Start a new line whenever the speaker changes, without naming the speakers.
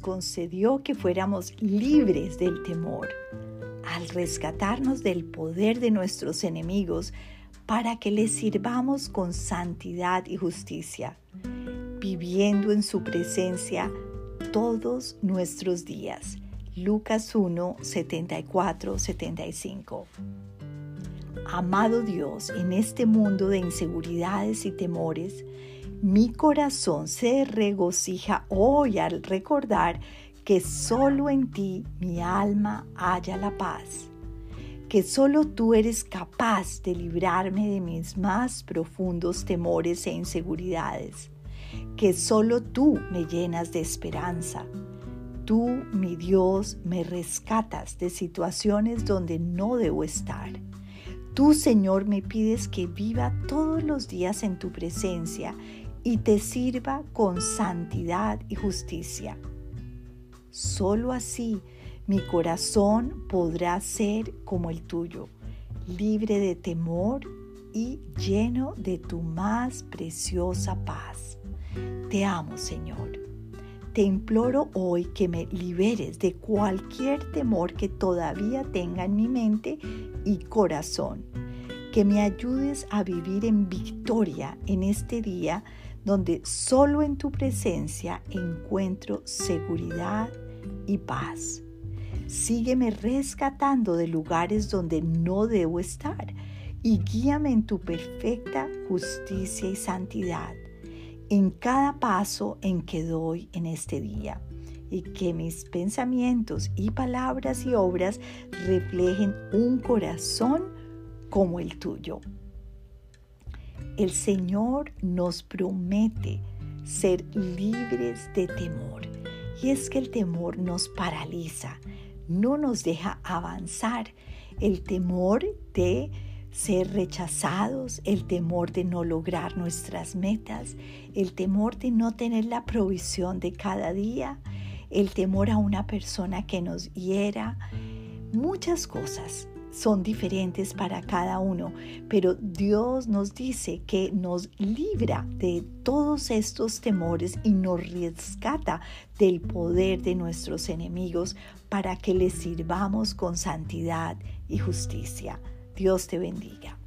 concedió que fuéramos libres del temor, al rescatarnos del poder de nuestros enemigos para que les sirvamos con santidad y justicia, viviendo en su presencia todos nuestros días. Lucas 1, 74, 75. Amado Dios, en este mundo de inseguridades y temores, mi corazón se regocija hoy al recordar que solo en ti mi alma haya la paz, que solo tú eres capaz de librarme de mis más profundos temores e inseguridades, que solo tú me llenas de esperanza. Tú, mi Dios, me rescatas de situaciones donde no debo estar. Tú, Señor, me pides que viva todos los días en tu presencia y te sirva con santidad y justicia. Solo así mi corazón podrá ser como el tuyo, libre de temor y lleno de tu más preciosa paz. Te amo, Señor. Te imploro hoy que me liberes de cualquier temor que todavía tenga en mi mente y corazón. Que me ayudes a vivir en victoria en este día donde solo en tu presencia encuentro seguridad y paz. Sígueme rescatando de lugares donde no debo estar y guíame en tu perfecta justicia y santidad en cada paso en que doy en este día y que mis pensamientos y palabras y obras reflejen un corazón como el tuyo. El Señor nos promete ser libres de temor. Y es que el temor nos paraliza, no nos deja avanzar. El temor de ser rechazados, el temor de no lograr nuestras metas, el temor de no tener la provisión de cada día, el temor a una persona que nos hiera, muchas cosas son diferentes para cada uno, pero Dios nos dice que nos libra de todos estos temores y nos rescata del poder de nuestros enemigos para que les sirvamos con santidad y justicia. Dios te bendiga.